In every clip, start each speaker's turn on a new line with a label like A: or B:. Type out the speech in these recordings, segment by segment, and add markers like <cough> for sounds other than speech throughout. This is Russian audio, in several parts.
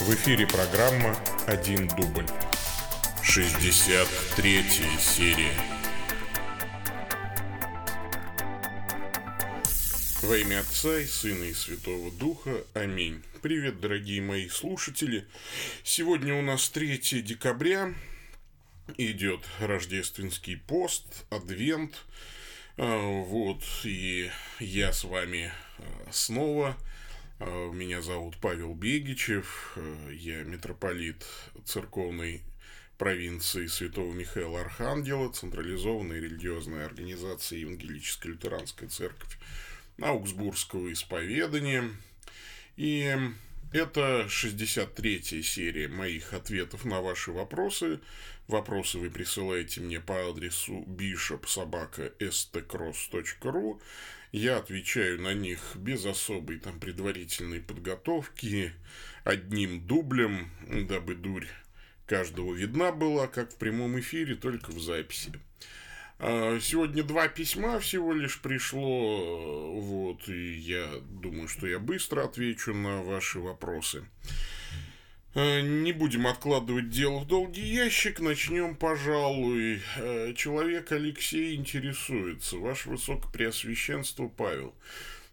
A: В эфире программа «Один дубль». 63 серия. Во имя Отца и Сына и Святого Духа. Аминь. Привет, дорогие мои слушатели. Сегодня у нас 3 декабря. Идет рождественский пост, адвент. А, вот, и я с вами а, снова – а, меня зовут Павел Бегичев, а, я митрополит церковной провинции Святого Михаила Архангела, централизованной религиозной организации Евангелическая лютеранская церковь Аугсбургского исповедания. И это 63-я серия моих ответов на ваши вопросы. Вопросы вы присылаете мне по адресу bishopsobaka.stcross.ru я отвечаю на них без особой там предварительной подготовки, одним дублем, дабы дурь каждого видна была, как в прямом эфире, только в записи. А, сегодня два письма всего лишь пришло, вот, и я думаю, что я быстро отвечу на ваши вопросы. Э, не будем откладывать дело в долгий ящик, начнем, пожалуй. Э, человек Алексей интересуется. Ваше Высокопреосвященство Павел.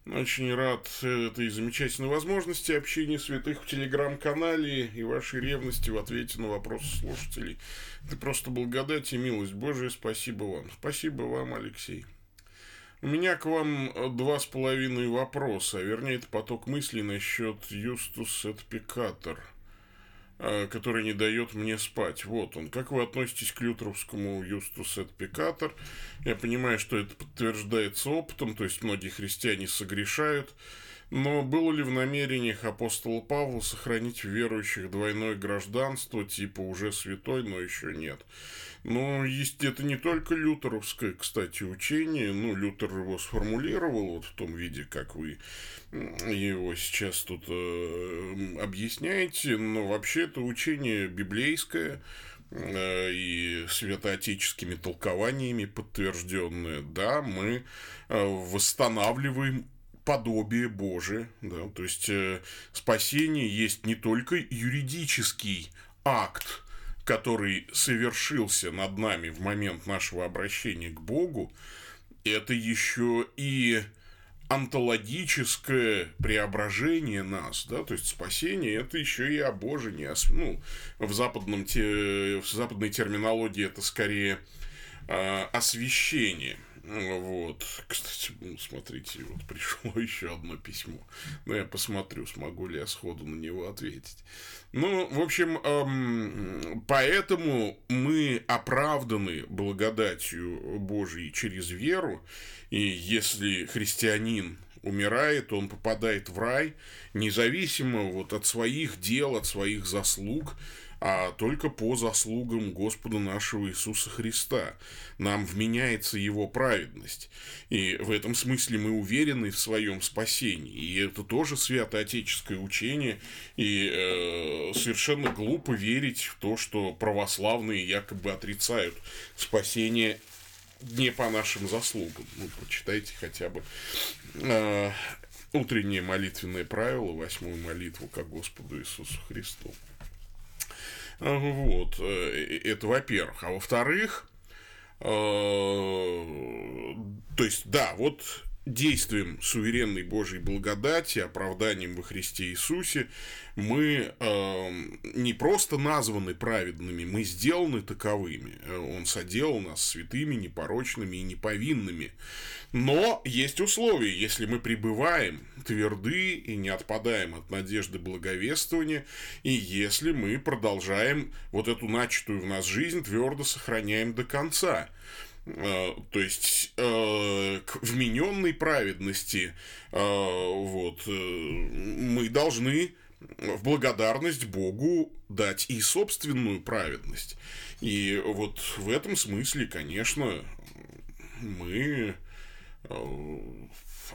A: Очень рад этой замечательной возможности общения святых в телеграм-канале и вашей ревности в ответе на вопросы слушателей. Это просто благодать и милость Божия. Спасибо вам. Спасибо вам, Алексей. У меня к вам два с половиной вопроса, а вернее, это поток мыслей насчет Юстус et Peccator – Э, который не дает мне спать. Вот он. Как вы относитесь к лютровскому Юстус эт Пикатор? Я понимаю, что это подтверждается опытом, то есть многие христиане согрешают. Но было ли в намерениях апостола Павла сохранить в верующих двойное гражданство, типа уже святой, но еще нет? Ну, есть, это не только лютеровское, кстати, учение. Ну, Лютер его сформулировал вот в том виде, как вы его сейчас тут э, объясняете, но вообще это учение библейское э, и святоотеческими толкованиями подтвержденное. Да, мы э, восстанавливаем подобие Божие, да, то есть э, спасение есть не только юридический акт, который совершился над нами в момент нашего обращения к Богу, это еще и онтологическое преображение нас, да, то есть спасение это еще и обожение, ну, в западном в западной терминологии это скорее э, освящение – вот. Кстати, ну, смотрите, вот пришло <laughs> еще одно письмо. Ну, я посмотрю, смогу ли я сходу на него ответить. Ну, в общем, эм, поэтому мы оправданы благодатью Божией через веру. И если христианин умирает, он попадает в рай, независимо вот от своих дел, от своих заслуг, а только по заслугам Господа нашего Иисуса Христа. Нам вменяется Его праведность. И в этом смысле мы уверены в своем спасении. И это тоже святоотеческое учение. И э, совершенно глупо верить в то, что православные якобы отрицают спасение не по нашим заслугам. Ну, прочитайте хотя бы э, утреннее молитвенное правило, восьмую молитву ко Господу Иисусу Христу. Вот. Э, это во-первых. А во-вторых, э, то есть, да, вот действием суверенной Божьей благодати, оправданием во Христе Иисусе, мы э, не просто названы праведными, мы сделаны таковыми. Он соделал нас святыми, непорочными и неповинными. Но есть условия, если мы пребываем тверды и не отпадаем от надежды благовествования, и если мы продолжаем вот эту начатую в нас жизнь твердо сохраняем до конца. Э, то есть э, к вмененной праведности э, вот, мы должны в благодарность Богу дать и собственную праведность. И вот в этом смысле, конечно, мы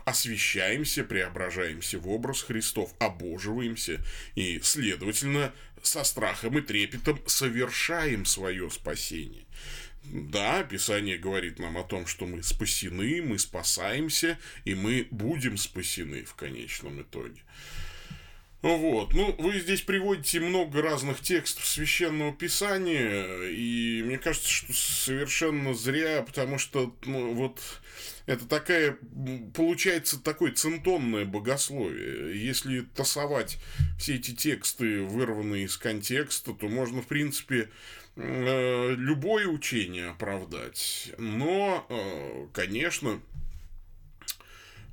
A: освещаемся, преображаемся в образ Христов, обоживаемся и, следовательно, со страхом и трепетом совершаем свое спасение. Да, Писание говорит нам о том, что мы спасены, мы спасаемся, и мы будем спасены в конечном итоге. Вот. Ну, вы здесь приводите много разных текстов священного писания, и мне кажется, что совершенно зря, потому что ну, вот это такая, получается, такое центонное богословие. Если тасовать все эти тексты, вырванные из контекста, то можно, в принципе, любое учение оправдать. Но, э, конечно,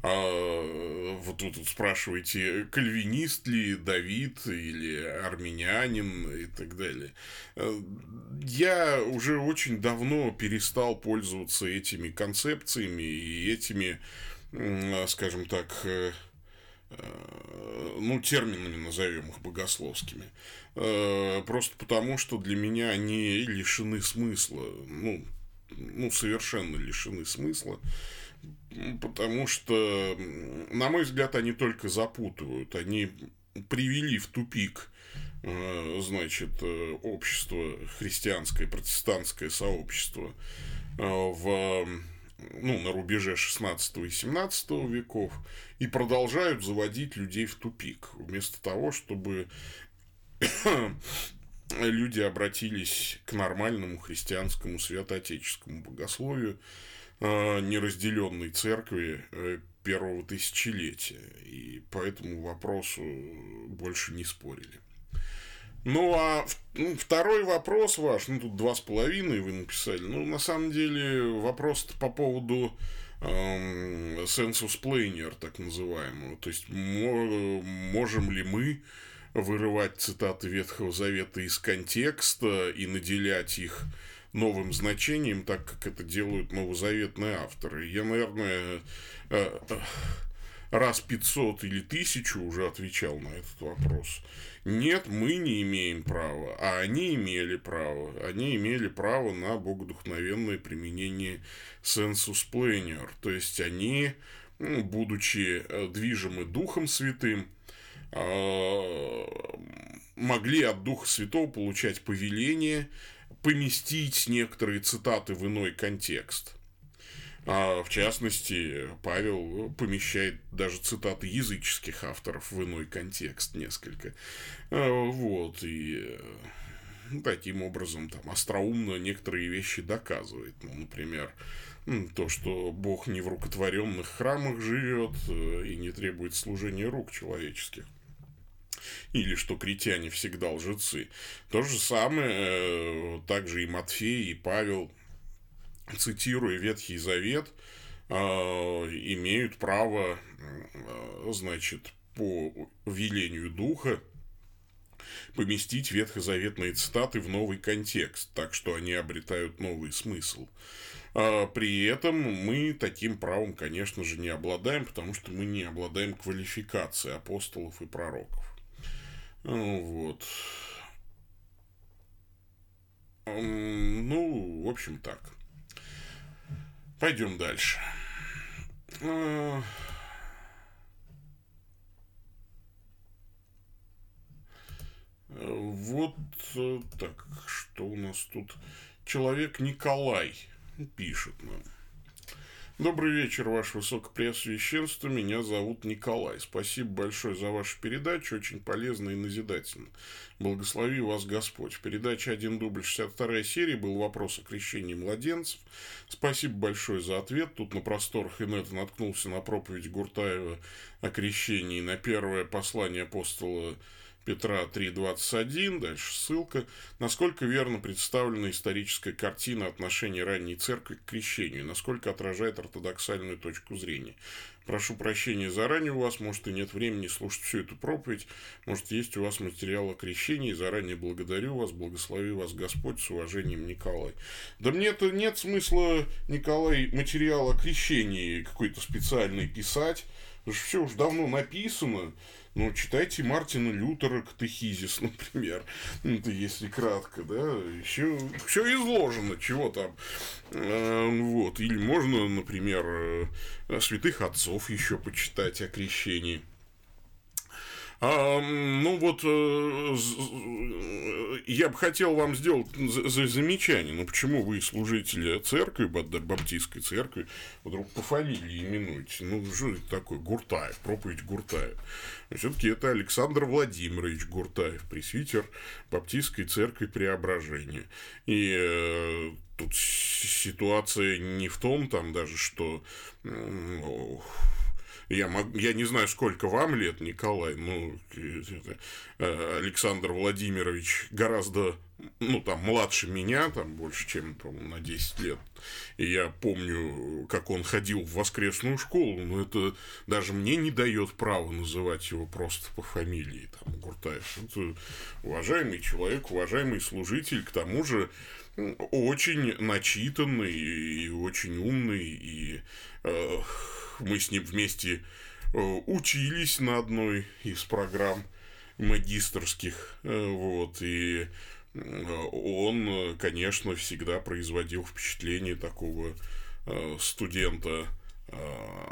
A: а, вот тут спрашиваете, кальвинист ли Давид или армянин и так далее. Э, я уже очень давно перестал пользоваться этими концепциями и этими, скажем так, э, э, ну, терминами, назовем их богословскими. Просто потому, что для меня они лишены смысла. Ну, ну совершенно лишены смысла потому что, на мой взгляд, они только запутывают. Они привели в тупик э, значит, э, общество, христианское, протестантское сообщество э, в, ну, на рубеже 16 и 17 веков и продолжают заводить людей в тупик, вместо того, чтобы <coughs> люди обратились к нормальному христианскому святоотеческому богословию, Э, неразделенной церкви э, первого тысячелетия. И по этому вопросу больше не спорили. Ну, а ну, второй вопрос ваш, ну, тут два с половиной вы написали. Ну, на самом деле, вопрос по поводу эм, sensus plainer, так называемого. То есть, можем ли мы вырывать цитаты Ветхого Завета из контекста и наделять их новым значением, так как это делают новозаветные авторы. Я, наверное, э, э, раз 500 или 1000 уже отвечал на этот вопрос. Нет, мы не имеем права, а они имели право. Они имели право на богодухновенное применение sensus plenior. То есть они, ну, будучи э, движимы Духом Святым, могли от Духа Святого получать повеление поместить некоторые цитаты в иной контекст. А, в частности, Павел помещает даже цитаты языческих авторов в иной контекст несколько. А, вот, и э, таким образом там остроумно некоторые вещи доказывает. Ну, например, то, что Бог не в рукотворенных храмах живет э, и не требует служения рук человеческих или что критяне всегда лжецы. То же самое э, также и Матфей, и Павел, цитируя Ветхий Завет, э, имеют право, э, значит, по велению Духа поместить ветхозаветные цитаты в новый контекст, так что они обретают новый смысл. При этом мы таким правом, конечно же, не обладаем, потому что мы не обладаем квалификацией апостолов и пророков. Вот. Ну, в общем, так. Пойдем дальше. Вот э, так, что у нас тут? Человек Николай пишет нам. Добрый вечер, Ваше Высокопреосвященство. Меня зовут Николай. Спасибо большое за вашу передачу. Очень полезно и назидательно. Благослови вас Господь. В передаче «Один дубль» 62 серии был вопрос о крещении младенцев. Спасибо большое за ответ. Тут на просторах инета наткнулся на проповедь Гуртаева о крещении, на первое послание апостола Петра 3.21, дальше ссылка, насколько верно представлена историческая картина отношений ранней церкви к крещению, насколько отражает ортодоксальную точку зрения. Прошу прощения заранее у вас, может и нет времени слушать всю эту проповедь, может есть у вас материал о крещении, заранее благодарю вас, благослови вас Господь, с уважением Николай. Да мне-то нет смысла, Николай, материал о крещении какой-то специальный писать, все уж давно написано, ну, читайте Мартина Лютера «Катехизис», <laughs> например, это если кратко, да, еще все изложено, чего там, э, вот, или можно, например, э, святых отцов еще почитать о крещении. А, ну вот, э, я бы хотел вам сделать замечание. Ну почему вы служители церкви, баптистской церкви, вдруг по фамилии именуете? Ну что это такое? Гуртаев, проповедь Гуртаев. Все-таки это Александр Владимирович Гуртаев, пресвитер Баптистской церкви Преображения. И э, тут ситуация не в том, там даже, что я, мог, я не знаю, сколько вам лет, Николай, но это, Александр Владимирович гораздо, ну, там, младше меня, там, больше, чем, по на 10 лет. И я помню, как он ходил в воскресную школу, но это даже мне не дает права называть его просто по фамилии, там, Гуртаев. Это уважаемый человек, уважаемый служитель, к тому же, очень начитанный и очень умный, и э, мы с ним вместе э, учились на одной из программ магистрских, э, вот, и э, он, конечно, всегда производил впечатление такого студента,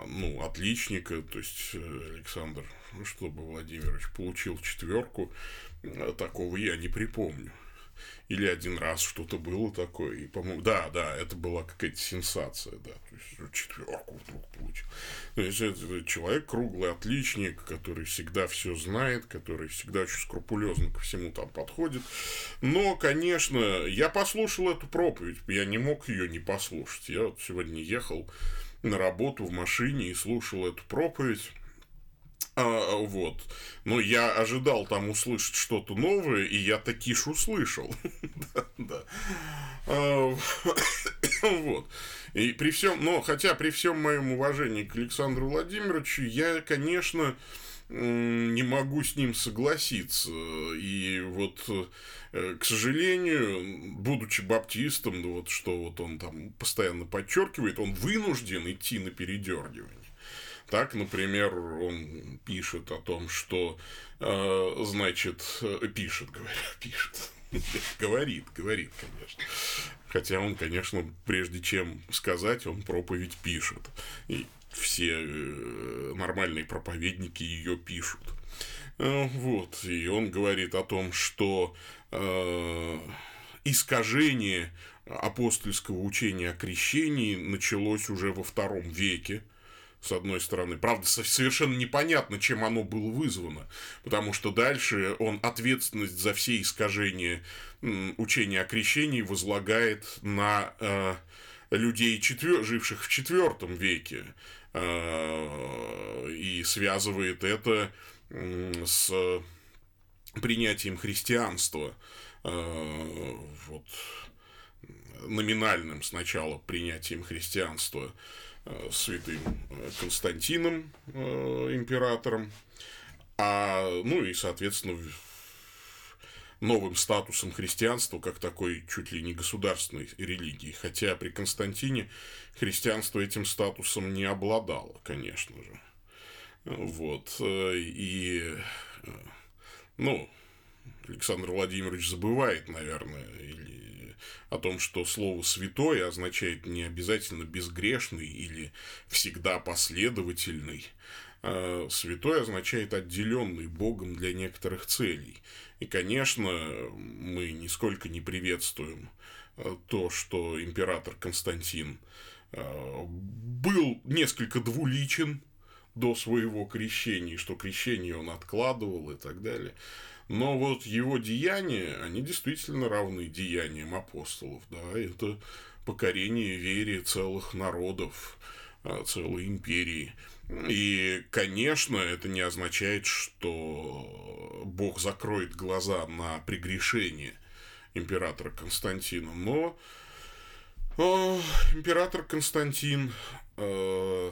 A: ну, отличника, то есть Александр, ну, чтобы Владимирович получил четверку, такого я не припомню или один раз что-то было такое. И, по-моему, да, да, это была какая-то сенсация, да. То есть четверку вдруг получил. То есть это человек круглый отличник, который всегда все знает, который всегда очень скрупулезно ко всему там подходит. Но, конечно, я послушал эту проповедь, я не мог ее не послушать. Я вот сегодня ехал на работу в машине и слушал эту проповедь. А, вот. Но я ожидал там услышать что-то новое, и я такиш услышал. <laughs> да, да. А, <coughs> вот. И при всем, но хотя при всем моем уважении к Александру Владимировичу, я, конечно, не могу с ним согласиться. И вот, э, к сожалению, будучи баптистом, вот что вот он там постоянно подчеркивает, он вынужден идти на передергивание. Так, например, он пишет о том, что, э, значит, э, пишет, говоря, <laughs> пишет, говорит, говорит, конечно. Хотя он, конечно, прежде чем сказать, он проповедь пишет. И все э, нормальные проповедники ее пишут. Э, вот, и он говорит о том, что э, искажение апостольского учения о крещении началось уже во втором веке, с одной стороны. Правда, совершенно непонятно, чем оно было вызвано, потому что дальше он ответственность за все искажения учения о крещении возлагает на э, людей, четвер... живших в IV веке, э, и связывает это с принятием христианства. Э, вот, номинальным сначала принятием христианства святым э, Константином, э, императором, а, ну и, соответственно, новым статусом христианства, как такой чуть ли не государственной религии. Хотя при Константине христианство этим статусом не обладало, конечно же. Вот. И, ну, Александр Владимирович забывает, наверное, или о том, что слово «святой» означает не обязательно безгрешный или всегда последовательный. А святой означает отделенный Богом для некоторых целей. И, конечно, мы нисколько не приветствуем а, то, что император Константин а, был несколько двуличен до своего крещения, что крещение он откладывал и так далее. Но вот его деяния, они действительно равны деяниям апостолов. Да? Это покорение вере целых народов, а, целой империи. И, конечно, это не означает, что Бог закроет глаза на прегрешение императора Константина. Но э, император Константин э,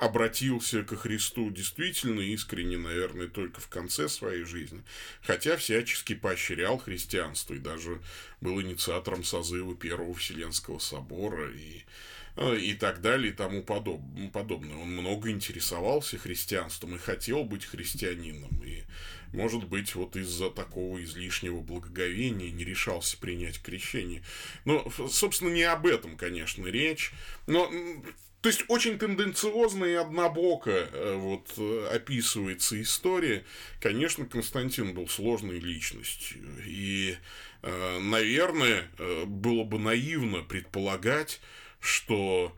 A: обратился ко Христу действительно искренне, наверное, только в конце своей жизни, хотя всячески поощрял христианство и даже был инициатором созыва Первого Вселенского собора и, э, и так далее и тому подобное. Он много интересовался христианством и хотел быть христианином, и, может быть, вот из-за такого излишнего благоговения не решался принять крещение. Но, собственно, не об этом, конечно, речь, но То есть очень тенденциозно и однобоко э, вот э, описывается история. Конечно, Константин был сложной личностью. И, э, наверное, было бы наивно предполагать, что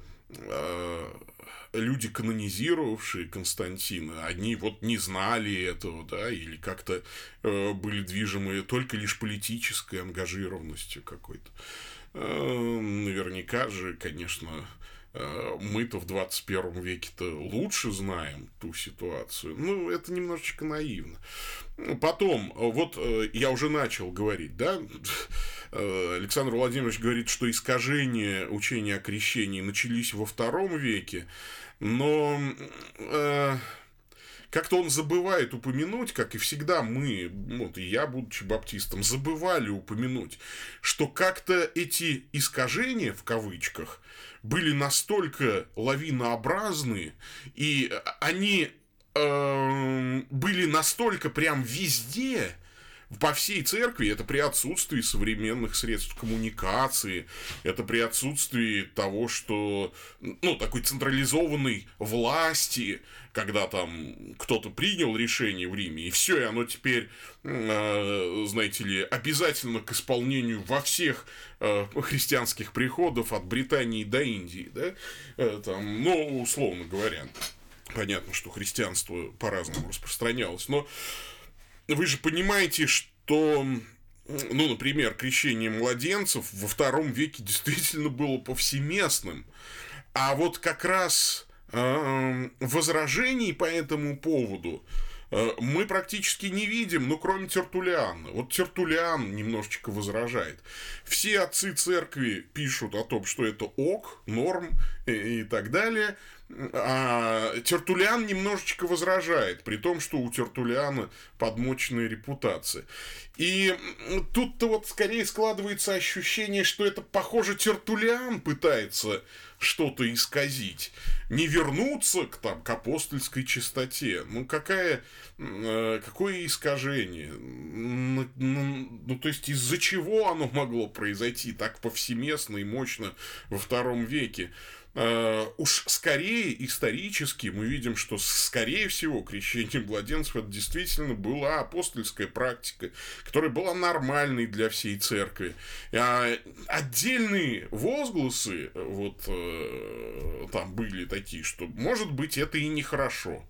A: люди, канонизировавшие Константина, они вот не знали этого, да, или как-то были движимы только лишь политической ангажированностью какой-то. Наверняка же, конечно, мы-то в 21 веке-то лучше знаем ту ситуацию. Ну, это немножечко наивно. Потом, вот э, я уже начал говорить, да, э, Александр Владимирович говорит, что искажения учения о крещении начались во втором веке, но э, как-то он забывает упомянуть, как и всегда мы, вот и я, будучи баптистом, забывали упомянуть, что как-то эти искажения, в кавычках, были настолько лавинообразны, и они э, были настолько прям везде, по всей церкви, это при отсутствии современных средств коммуникации, это при отсутствии того, что, ну, такой централизованной власти, когда там кто-то принял решение в Риме, и все, и оно теперь, э, знаете ли, обязательно к исполнению во всех э, христианских приходов от Британии до Индии, да, э, там, ну, условно говоря. Понятно, что христианство по-разному распространялось, но вы же понимаете, что ну, например, крещение младенцев во втором веке действительно было повсеместным. А вот как раз э, возражений по этому поводу э, мы практически не видим, ну, кроме Тертулиана. Вот Тертулиан немножечко возражает. Все отцы церкви пишут о том, что это ок, норм и, и так далее – а Тертулиан немножечко возражает, при том, что у Тертулиана подмоченная репутация. И тут-то вот скорее складывается ощущение, что это, похоже, Тертулиан пытается что-то исказить, не вернуться к, там, к апостольской чистоте. Ну, какая, э, какое искажение? Ну, ну, то есть, из-за чего оно могло произойти так повсеместно и мощно во втором веке? Uh, уж скорее исторически мы видим, что скорее всего крещение младенцев это действительно была апостольская практика, которая была нормальной для всей церкви. Uh, отдельные возгласы вот uh, там были такие, что может быть это и нехорошо,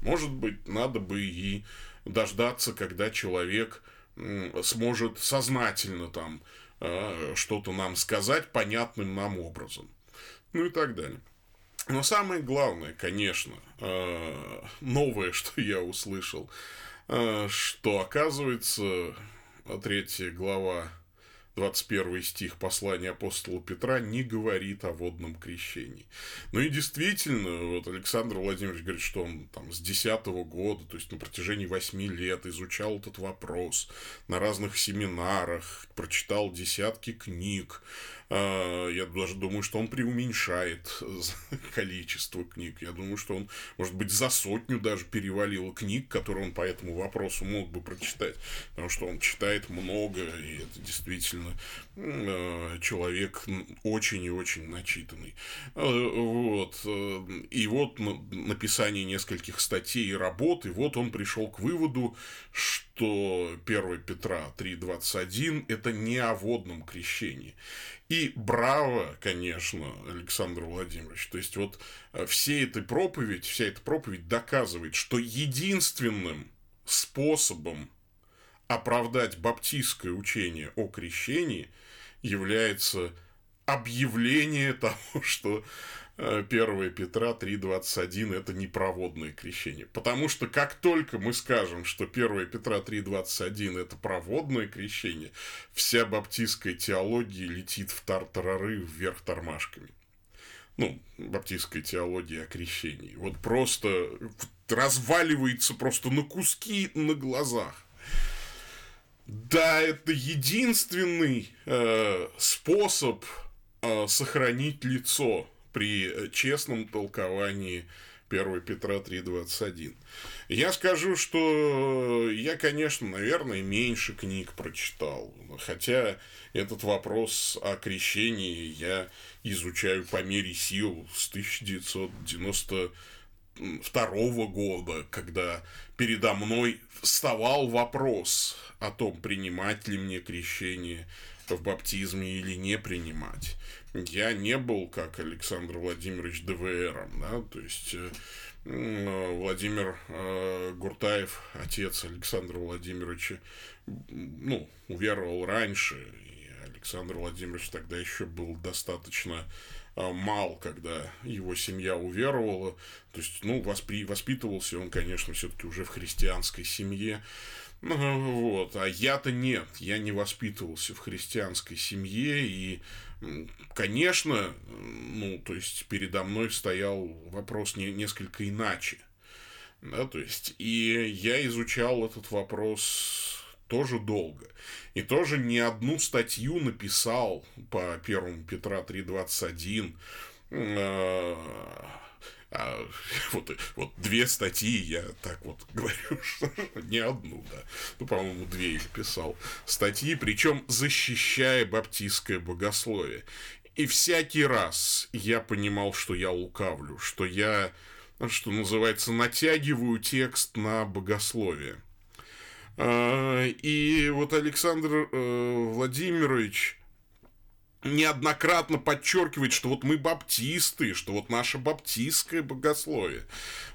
A: может быть надо бы и дождаться, когда человек сможет сознательно там что-то нам сказать понятным нам образом ну и так далее. Но самое главное, конечно, э, новое, <laughs> что я услышал, э, что оказывается третья глава 21 стих послания апостола Петра не говорит о водном крещении. Ну и действительно, вот Александр Владимирович говорит, что он там с 10 года, то есть на протяжении 8 лет изучал этот вопрос на разных семинарах, прочитал десятки книг, а, я даже думаю, что он преуменьшает <laughs> количество книг. Я думаю, что он, может быть, за сотню даже перевалил книг, которые он по этому вопросу мог бы прочитать. Потому что он читает много, и это действительно а, человек очень и очень начитанный. А, вот. И вот написание нескольких статей и работ, и вот он пришел к выводу, что 1 Петра 3.21 это не о водном крещении. И браво, конечно, Александр Владимирович. То есть, вот э, все эта проповедь, вся эта проповедь доказывает, что единственным способом оправдать баптистское учение о крещении является объявление <laughs> того, что 1 э, Петра 3.21 это непроводное крещение. Потому что как только мы скажем, что 1 Петра 3.21 это проводное крещение, вся баптистская теология летит в тартарары вверх тормашками. Ну, баптистская теология о крещении. Вот просто разваливается просто на куски на глазах. Да, это единственный э, способ э, сохранить лицо при э, честном толковании 1 Петра 3.21. Я скажу, что я, конечно, наверное, меньше книг прочитал. Хотя этот вопрос о крещении я изучаю по мере сил с 1992 года, когда передо мной вставал вопрос о том, принимать ли мне крещение в баптизме или не принимать. Я не был, как Александр Владимирович, ДВРом, да, то есть э, Владимир э, Гуртаев, отец Александра Владимировича, ну, уверовал раньше, и Александр Владимирович тогда еще был достаточно э, мал, когда его семья уверовала. То есть, ну, воспри... воспитывался он, конечно, все-таки уже в христианской семье. Ну, вот. А я-то нет, я не воспитывался в христианской семье, и, конечно, ну, то есть передо мной стоял вопрос не, несколько иначе. Да, то есть, и я изучал этот вопрос тоже долго. И тоже не одну статью написал по первому Петра 3.21, а, <laughs> вот, вот две статьи я так вот <laughs> говорю, что не одну, да. Ну, по-моему, две я писал. Статьи, причем защищая баптистское богословие. И всякий раз я понимал, что я лукавлю, что я, что называется, натягиваю текст на богословие. А, и вот Александр э, Владимирович неоднократно подчеркивает, что вот мы баптисты, что вот наше баптистское богословие.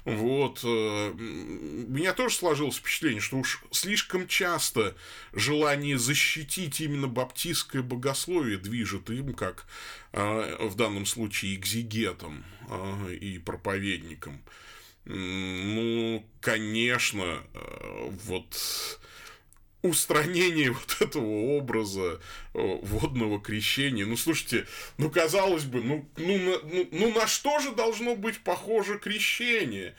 A: Вот. Э, у меня тоже сложилось впечатление, что уж слишком часто желание защитить именно баптистское богословие движет им, как э, в данном случае экзигетом э, и проповедником. Ну, конечно, вот устранение <laughs> вот этого образа э, водного крещения. Ну, слушайте, ну, казалось бы, ну, ну, ну, ну на что же должно быть похоже крещение?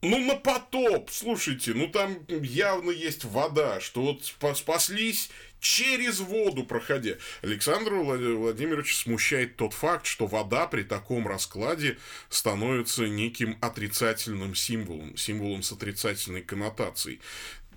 A: Ну, на потоп, слушайте, ну там явно есть вода, что вот спаслись через воду проходя. Александр Владимирович смущает тот факт, что вода при таком раскладе становится неким отрицательным символом, символом с отрицательной коннотацией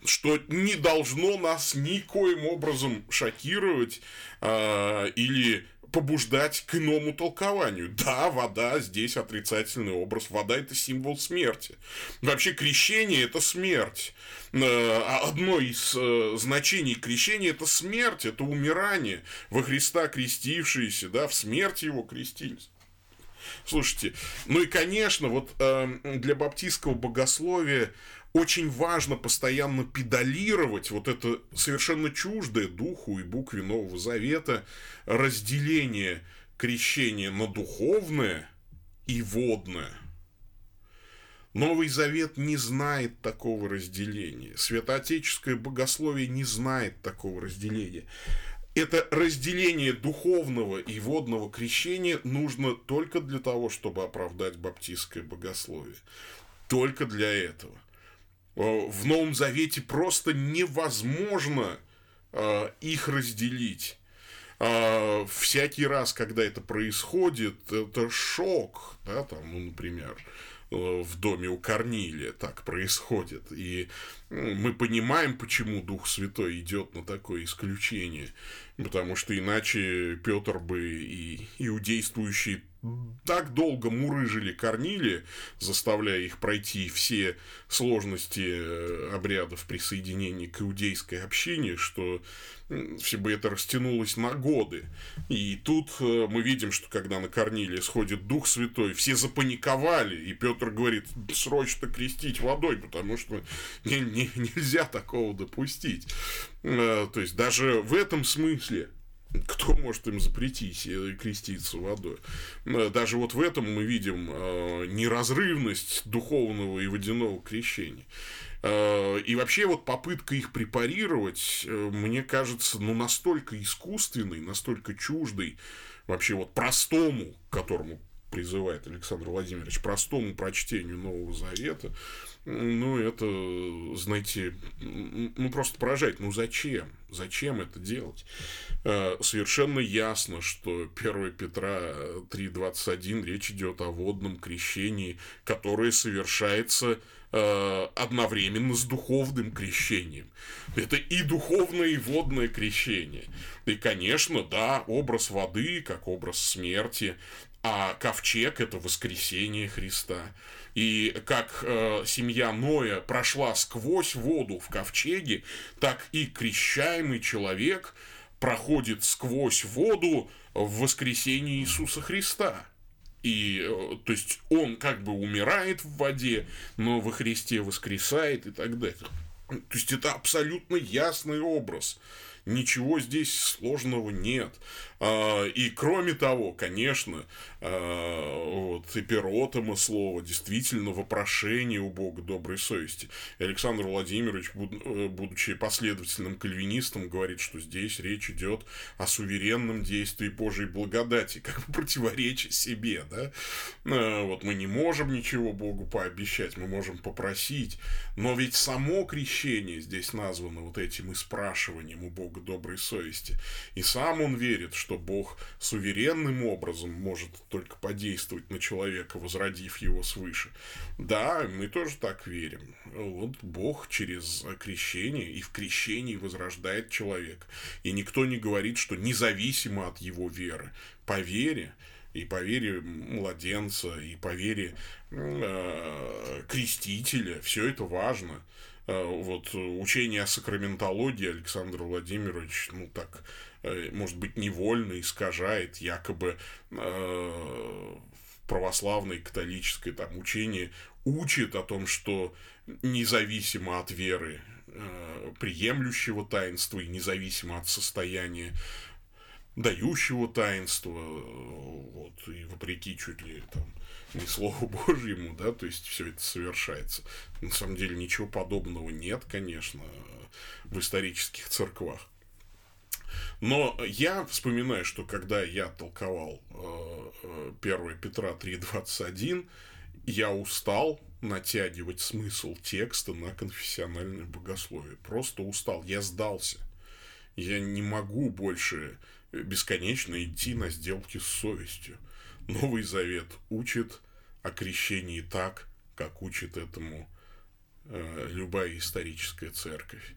A: что не должно нас никоим образом шокировать э, или побуждать к иному толкованию. Да, вода здесь отрицательный образ. Вода – это символ смерти. Вообще крещение – это смерть. А одно из э, значений крещения – это смерть, это умирание. Во Христа крестившиеся, да, в смерти его крестились. Слушайте, ну и, конечно, вот э, для баптистского богословия очень важно постоянно педалировать вот это совершенно чуждое духу и букве Нового Завета разделение крещения на духовное и водное. Новый Завет не знает такого разделения. Святоотеческое богословие не знает такого разделения. Это разделение духовного и водного крещения нужно только для того, чтобы оправдать баптистское богословие. Только для этого. Э, в Новом Завете просто невозможно э, их разделить. Э, всякий раз, когда это происходит, это шок, да, там, ну, например, в доме у Корнилия так происходит. И мы понимаем, почему Дух Святой идет на такое исключение. Потому что иначе Петр бы и иудействующие так долго мурыжили Корнили, заставляя их пройти все сложности э, обрядов присоединения к иудейской общине, что все бы это растянулось на годы. И тут э, мы видим, что когда на Корнилия сходит Дух Святой, все запаниковали, и Петр говорит, срочно крестить водой, потому что не, не, нельзя такого допустить. Э, то есть, даже в этом смысле кто может им запретить креститься водой? Э, даже вот в этом мы видим э, неразрывность духовного и водяного крещения. Э, и вообще вот попытка их препарировать, мне кажется, ну настолько искусственной, настолько чуждой вообще вот простому, которому призывает Александр Владимирович, простому прочтению Нового Завета, ну, это, знаете, ну, просто поражает. Ну, зачем? Зачем это делать? Э, совершенно ясно, что 1 Петра 3.21 речь идет о водном крещении, которое совершается э, одновременно с духовным крещением. Это и духовное, и водное крещение. И, конечно, да, образ воды, как образ смерти, а ковчег – это воскресение Христа. И как э, семья Ноя прошла сквозь воду в ковчеге, так и крещаемый человек проходит сквозь воду в воскресении Иисуса Христа. И, э, то есть, он как бы умирает в воде, но во Христе воскресает и так далее. То есть, это абсолютно ясный образ. Ничего здесь сложного нет. А, и кроме того, конечно, а, вот, эпиротома слова действительно вопрошение у Бога доброй совести. И Александр Владимирович, э, будучи последовательным кальвинистом, говорит, что здесь речь идет о суверенном действии Божьей благодати, как бы противоречия себе, да. А, вот мы не можем ничего Богу пообещать, мы можем попросить, но ведь само крещение здесь названо вот этим и спрашиванием у Бога доброй совести. И сам он верит, что Бог суверенным образом может только подействовать на человека, возродив его свыше. Да, мы тоже так верим. Вот Бог через крещение и в крещении возрождает человека. И никто не говорит, что независимо от его веры, по вере, и по вере младенца, и по вере э, крестителя, все это важно. Э, вот учение о сакраментологии Александр Владимирович, ну так Э, может быть, невольно искажает якобы э, православное католическое там учение учит о том, что независимо от веры э, приемлющего таинства и независимо от состояния дающего таинства, вот, и вопреки чуть ли там не Слову Божьему, да, то есть все это совершается. На самом деле ничего подобного нет, конечно, в исторических церквах. Но я вспоминаю, что когда я толковал 1 э, э, Петра 3.21, я устал натягивать смысл текста на конфессиональное богословие. Просто устал. Я сдался. Я не могу больше бесконечно идти на сделки с совестью. Новый Завет учит о крещении так, как учит этому э, любая историческая церковь.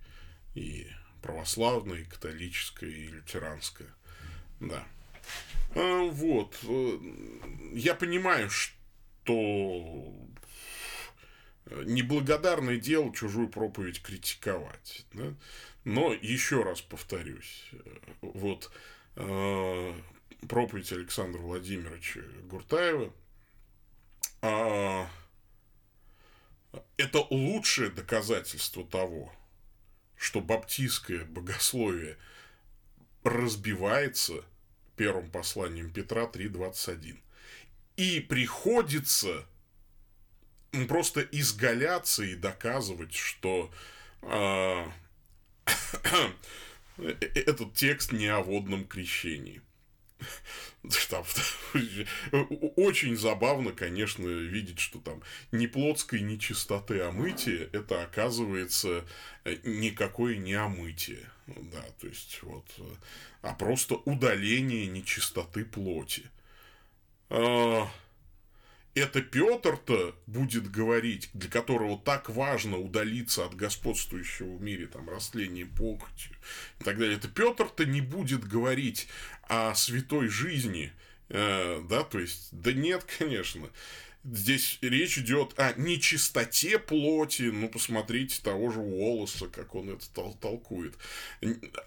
A: И православная, католическая и лютеранская. Да. А, вот. Э, я понимаю, что неблагодарное дело чужую проповедь критиковать. Да? Но еще раз повторюсь, вот э, проповедь Александра Владимировича Гуртаева э, это лучшее доказательство того, что баптистское богословие разбивается первым посланием Петра 3.21. И приходится просто изгаляться и доказывать, что э, этот текст не о водном крещении. <laughs> Там, <laughs> очень забавно, конечно, видеть, что там ни плотской нечистоты омытие, а это оказывается э, никакое не омытие. Да, то есть вот, э, а просто удаление нечистоты плоти. Это Петр-то будет говорить, для которого так важно удалиться от господствующего в мире, там, растления похотью и так далее. Это Петр-то не будет говорить о святой жизни, э, да, то есть, да нет, конечно. Здесь речь идет о нечистоте плоти. Ну, посмотрите того же Уоллеса, как он это тол толкует.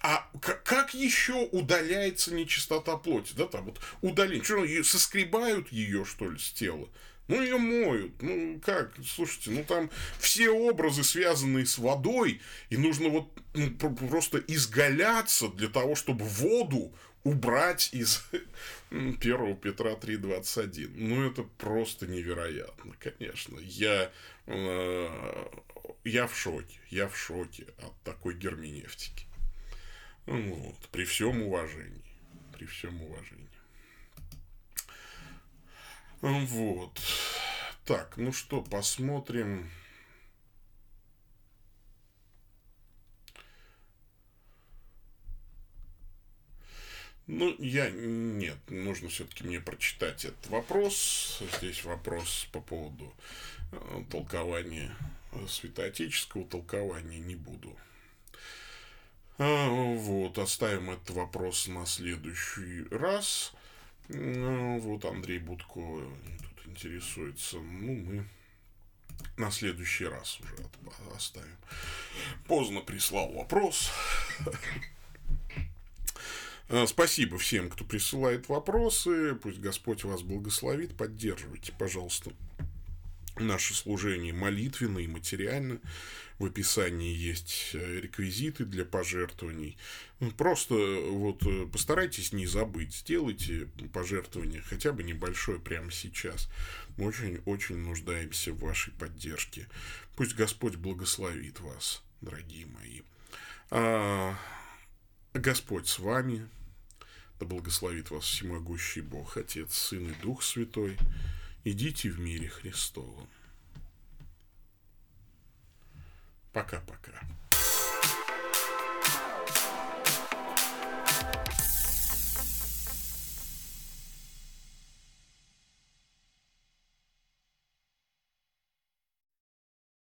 A: А как еще удаляется нечистота плоти? Да, там вот удаление. Что, соскребают ее, что ли, с тела? Ну, ее моют. Ну, как? Слушайте, ну там все образы, связанные с водой, и нужно вот ну, просто изгаляться для того, чтобы воду убрать из 1 Петра 3.21. Ну, это просто невероятно, конечно. Я, э, я в шоке, я в шоке от такой герменевтики. Вот, при всем уважении, при всем уважении. Вот. Так, ну что, посмотрим. Ну, я... Нет, нужно все-таки мне прочитать этот вопрос. Здесь вопрос по поводу э, толкования, э, святоотеческого толкования не буду. А, вот, оставим этот вопрос на следующий раз. Ну, вот Андрей Будко тут интересуется. Ну, мы на следующий раз уже оставим. Поздно прислал вопрос. А, спасибо всем, кто присылает вопросы. Пусть Господь вас благословит. Поддерживайте, пожалуйста, наше служение молитвенно и материально. В описании есть э, реквизиты для пожертвований. Ну, просто вот э, постарайтесь не забыть. Сделайте пожертвование, хотя бы небольшое прямо сейчас. Мы очень-очень нуждаемся в вашей поддержке. Пусть Господь благословит вас, дорогие мои. А, Господь с вами. Да благословит вас всемогущий Бог, Отец, Сын и Дух Святой. Идите в мире Христовом. Пока-пока.